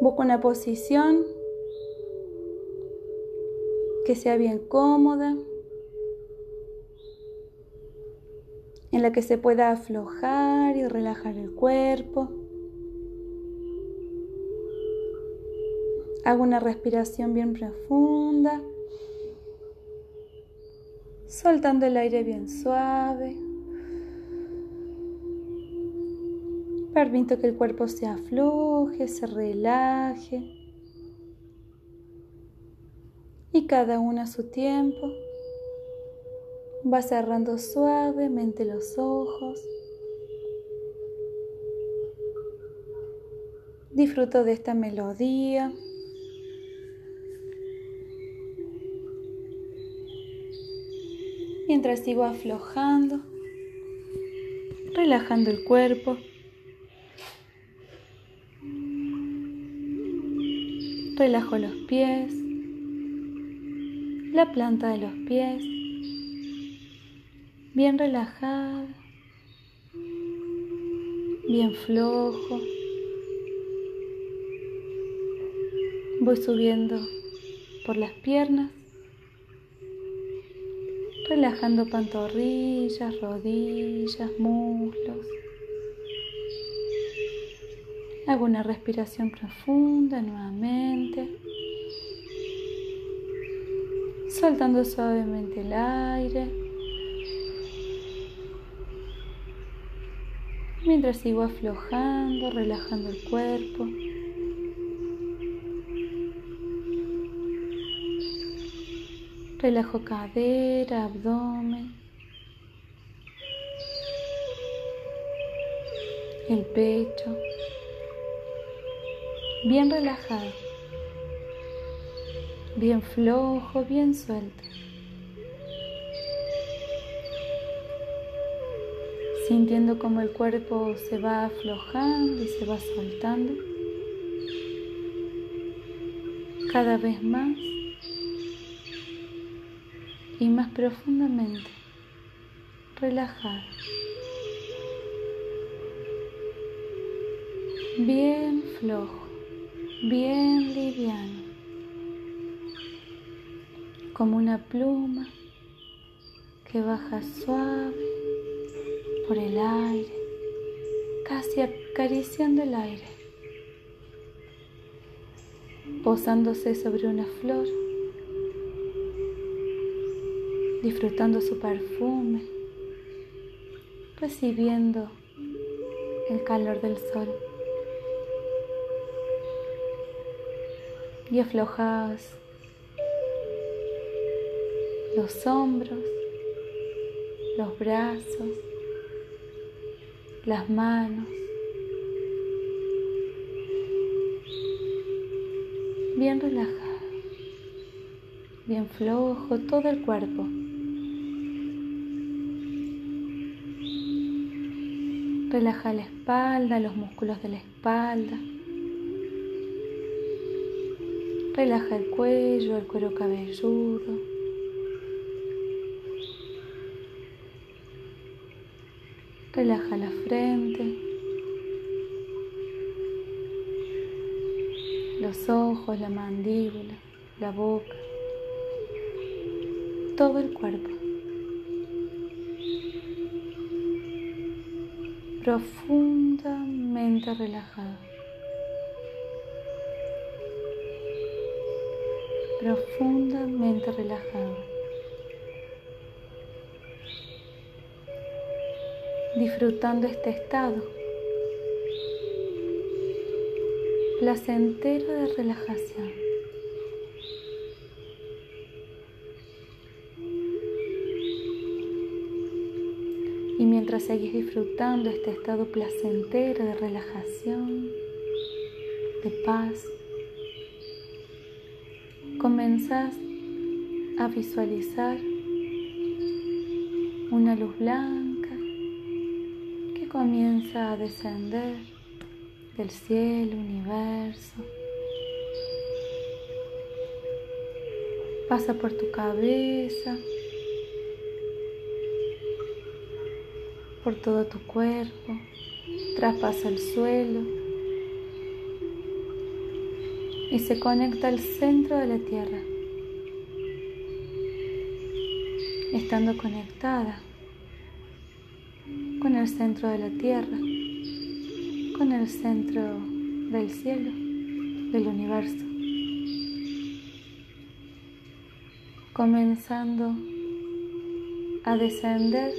Busca una posición que sea bien cómoda, en la que se pueda aflojar y relajar el cuerpo. Hago una respiración bien profunda, soltando el aire bien suave. Permito que el cuerpo se afloje, se relaje. Y cada uno a su tiempo va cerrando suavemente los ojos. Disfruto de esta melodía. Mientras sigo aflojando, relajando el cuerpo. Relajo los pies, la planta de los pies, bien relajada, bien flojo. Voy subiendo por las piernas, relajando pantorrillas, rodillas, muslos. Hago una respiración profunda nuevamente. Soltando suavemente el aire. Mientras sigo aflojando, relajando el cuerpo. Relajo cadera, abdomen. El pecho bien relajado, bien flojo, bien suelto. Sintiendo como el cuerpo se va aflojando y se va soltando cada vez más y más profundamente relajado. Bien flojo bien liviano, como una pluma que baja suave por el aire, casi acariciando el aire, posándose sobre una flor, disfrutando su perfume, recibiendo el calor del sol. Y aflojas los hombros, los brazos, las manos. Bien relajado, bien flojo todo el cuerpo. Relaja la espalda, los músculos de la espalda. Relaja el cuello, el cuero cabelludo. Relaja la frente, los ojos, la mandíbula, la boca, todo el cuerpo. Profundamente relajado. Profundamente relajado. Disfrutando este estado placentero de relajación. Y mientras seguís disfrutando este estado placentero de relajación, de paz, comenzas a visualizar una luz blanca que comienza a descender del cielo, universo. Pasa por tu cabeza, por todo tu cuerpo, traspasa el suelo y se conecta al centro de la tierra, estando conectada con el centro de la tierra, con el centro del cielo, del universo, comenzando a descender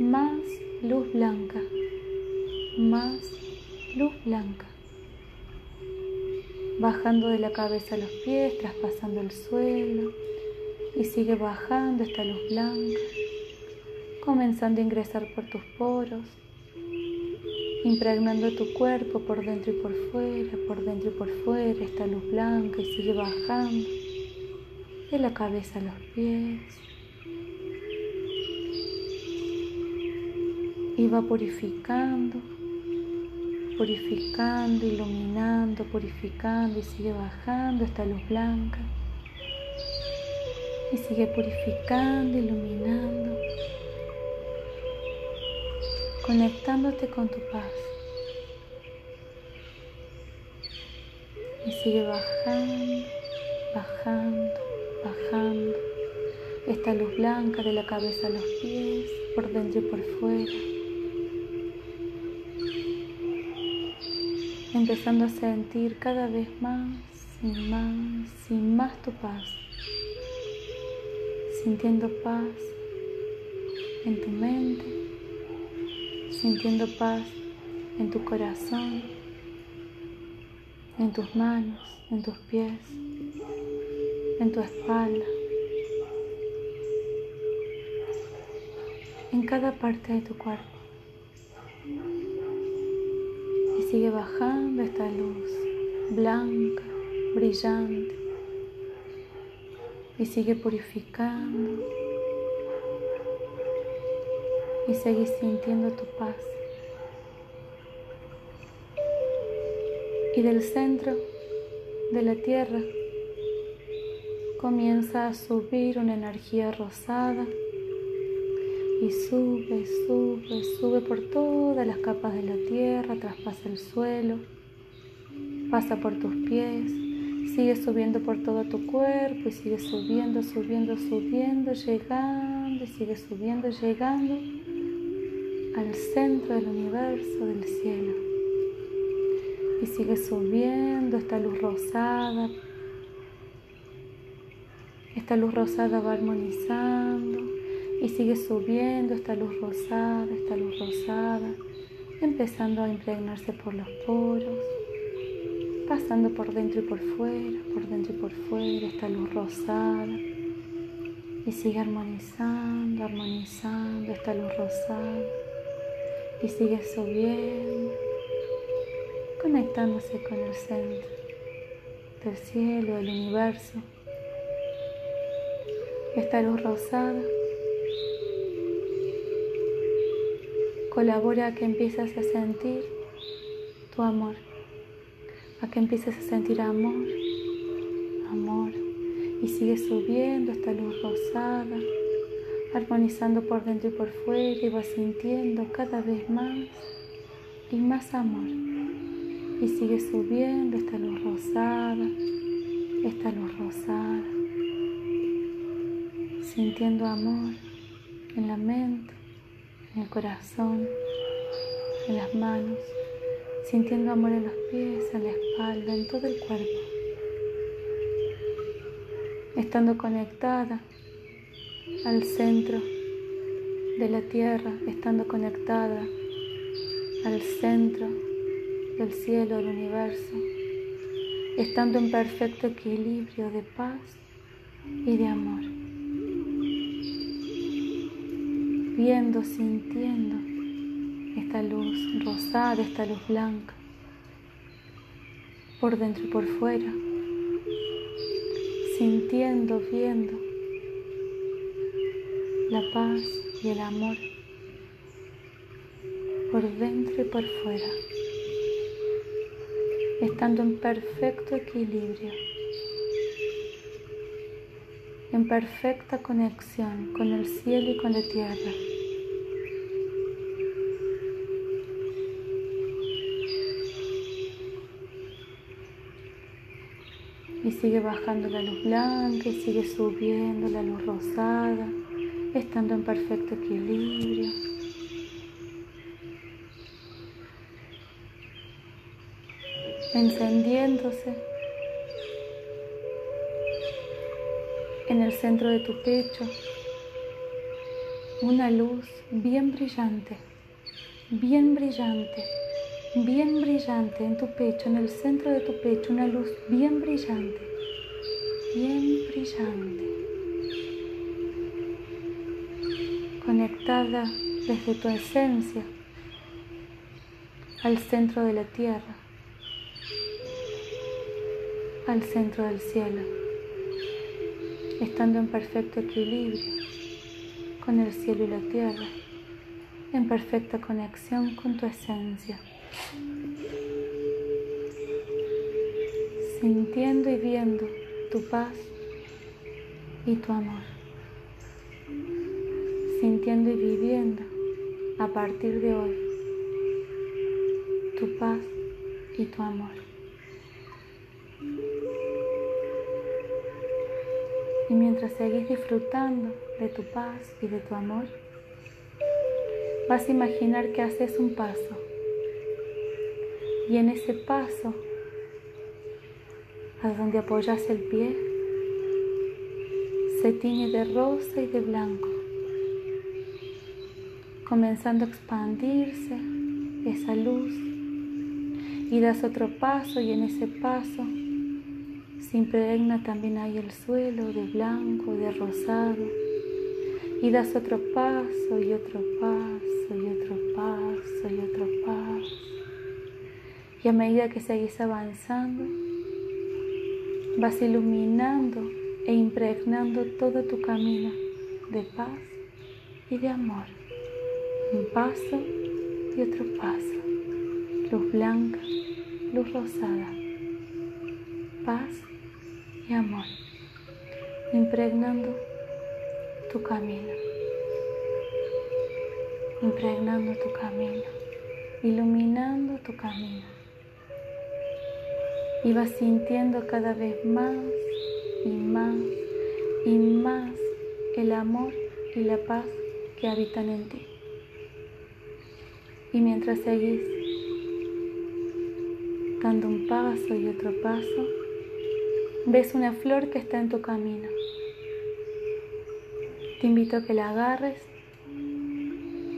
más luz blanca, más luz blanca bajando de la cabeza a los pies, traspasando el suelo y sigue bajando esta luz blanca, comenzando a ingresar por tus poros, impregnando tu cuerpo por dentro y por fuera, por dentro y por fuera, esta luz blanca y sigue bajando de la cabeza a los pies. Y va purificando purificando, iluminando, purificando y sigue bajando esta luz blanca. Y sigue purificando, iluminando, conectándote con tu paz. Y sigue bajando, bajando, bajando esta luz blanca de la cabeza a los pies, por dentro y por fuera. Empezando a sentir cada vez más y más y más tu paz, sintiendo paz en tu mente, sintiendo paz en tu corazón, en tus manos, en tus pies, en tu espalda, en cada parte de tu cuerpo sigue bajando esta luz blanca, brillante y sigue purificando y sigue sintiendo tu paz. Y del centro de la tierra comienza a subir una energía rosada y sube, sube, sube por todas las capas de la tierra, traspasa el suelo, pasa por tus pies, sigue subiendo por todo tu cuerpo y sigue subiendo, subiendo, subiendo, llegando y sigue subiendo, llegando al centro del universo, del cielo. Y sigue subiendo esta luz rosada. Esta luz rosada va armonizando y sigue subiendo esta luz rosada, esta luz rosada, empezando a impregnarse por los poros, pasando por dentro y por fuera, por dentro y por fuera, esta luz rosada. Y sigue armonizando, armonizando esta luz rosada. Y sigue subiendo, conectándose con el centro del cielo, del universo. Esta luz rosada colabora a que empieces a sentir tu amor, a que empieces a sentir amor, amor, y sigue subiendo esta luz rosada, armonizando por dentro y por fuera y vas sintiendo cada vez más y más amor. Y sigue subiendo esta luz rosada, esta luz rosada, sintiendo amor en la mente en el corazón, en las manos, sintiendo amor en los pies, en la espalda, en todo el cuerpo, estando conectada al centro de la tierra, estando conectada al centro del cielo, del universo, estando en perfecto equilibrio de paz y de amor. Viendo, sintiendo esta luz rosada, esta luz blanca, por dentro y por fuera, sintiendo, viendo la paz y el amor por dentro y por fuera, estando en perfecto equilibrio, en perfecta conexión con el cielo y con la tierra. Y sigue bajando la luz blanca y sigue subiendo la luz rosada, estando en perfecto equilibrio. encendiéndose en el centro de tu pecho. Una luz bien brillante, bien brillante, bien brillante en tu pecho, en el centro de tu pecho, una luz bien brillante, bien brillante, conectada desde tu esencia al centro de la tierra al centro del cielo, estando en perfecto equilibrio con el cielo y la tierra, en perfecta conexión con tu esencia, sintiendo y viendo tu paz y tu amor, sintiendo y viviendo a partir de hoy tu paz y tu amor. Y mientras seguís disfrutando de tu paz y de tu amor, vas a imaginar que haces un paso. Y en ese paso, a donde apoyas el pie, se tiñe de rosa y de blanco, comenzando a expandirse esa luz. Y das otro paso y en ese paso se impregna también ahí el suelo de blanco, de rosado. Y das otro paso y otro paso y otro paso y otro paso. Y a medida que seguís avanzando, vas iluminando e impregnando todo tu camino de paz y de amor. Un paso y otro paso. Luz blanca, luz rosada. Paz y amor, impregnando tu camino, impregnando tu camino, iluminando tu camino. Y vas sintiendo cada vez más y más y más el amor y la paz que habitan en ti. Y mientras seguís dando un paso y otro paso, ves una flor que está en tu camino. Te invito a que la agarres.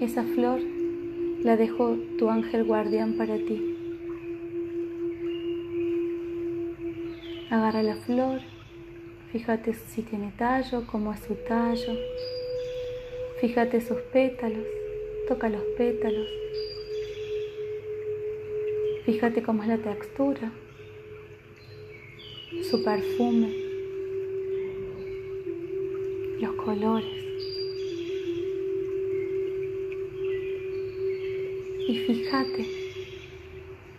Esa flor la dejó tu ángel guardián para ti. Agarra la flor, fíjate si tiene tallo, cómo es su tallo. Fíjate sus pétalos, toca los pétalos. Fíjate cómo es la textura su perfume, los colores. Y fíjate,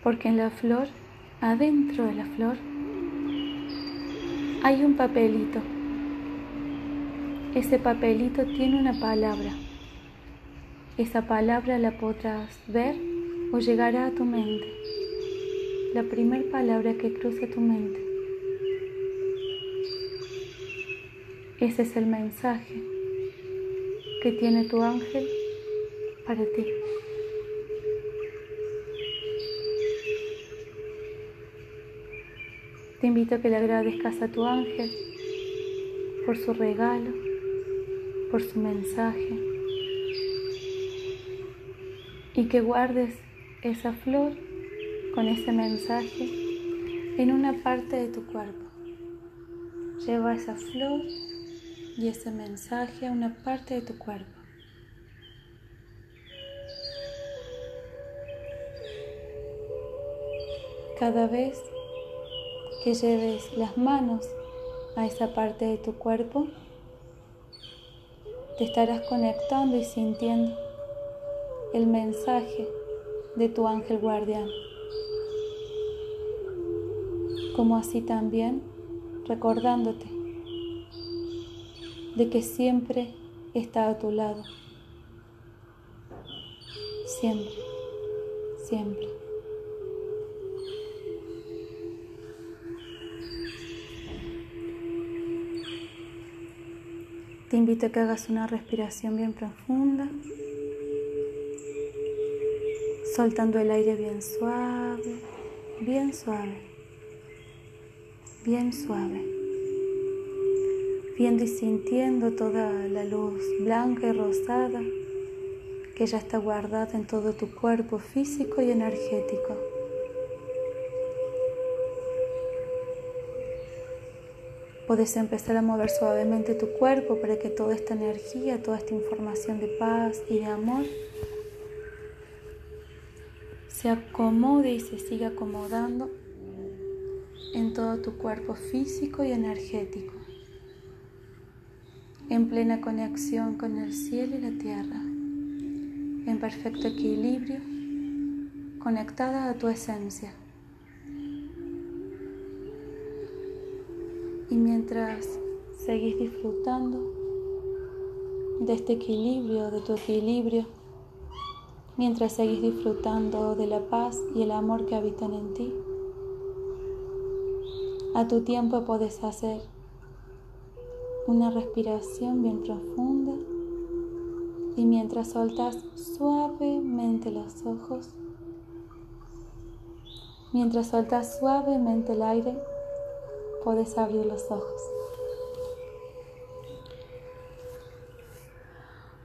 porque en la flor, adentro de la flor, hay un papelito. Ese papelito tiene una palabra. Esa palabra la podrás ver o llegará a tu mente. La primera palabra que cruce tu mente. Ese es el mensaje que tiene tu ángel para ti. Te invito a que le agradezcas a tu ángel por su regalo, por su mensaje y que guardes esa flor con ese mensaje en una parte de tu cuerpo. Lleva esa flor y ese mensaje a una parte de tu cuerpo. Cada vez que lleves las manos a esa parte de tu cuerpo, te estarás conectando y sintiendo el mensaje de tu ángel guardián. Como así también recordándote de que siempre está a tu lado. Siempre, siempre. Te invito a que hagas una respiración bien profunda, soltando el aire bien suave, bien suave, bien suave viendo y sintiendo toda la luz blanca y rosada que ya está guardada en todo tu cuerpo físico y energético. Puedes empezar a mover suavemente tu cuerpo para que toda esta energía, toda esta información de paz y de amor se acomode y se siga acomodando en todo tu cuerpo físico y energético, en plena conexión con el cielo y la tierra, en perfecto equilibrio, conectada a tu esencia. Y mientras seguís disfrutando de este equilibrio, de tu equilibrio, mientras seguís disfrutando de la paz y el amor que habitan en ti, a tu tiempo puedes hacer una respiración bien profunda y mientras soltas suavemente los ojos, mientras soltas suavemente el aire, puedes abrir los ojos.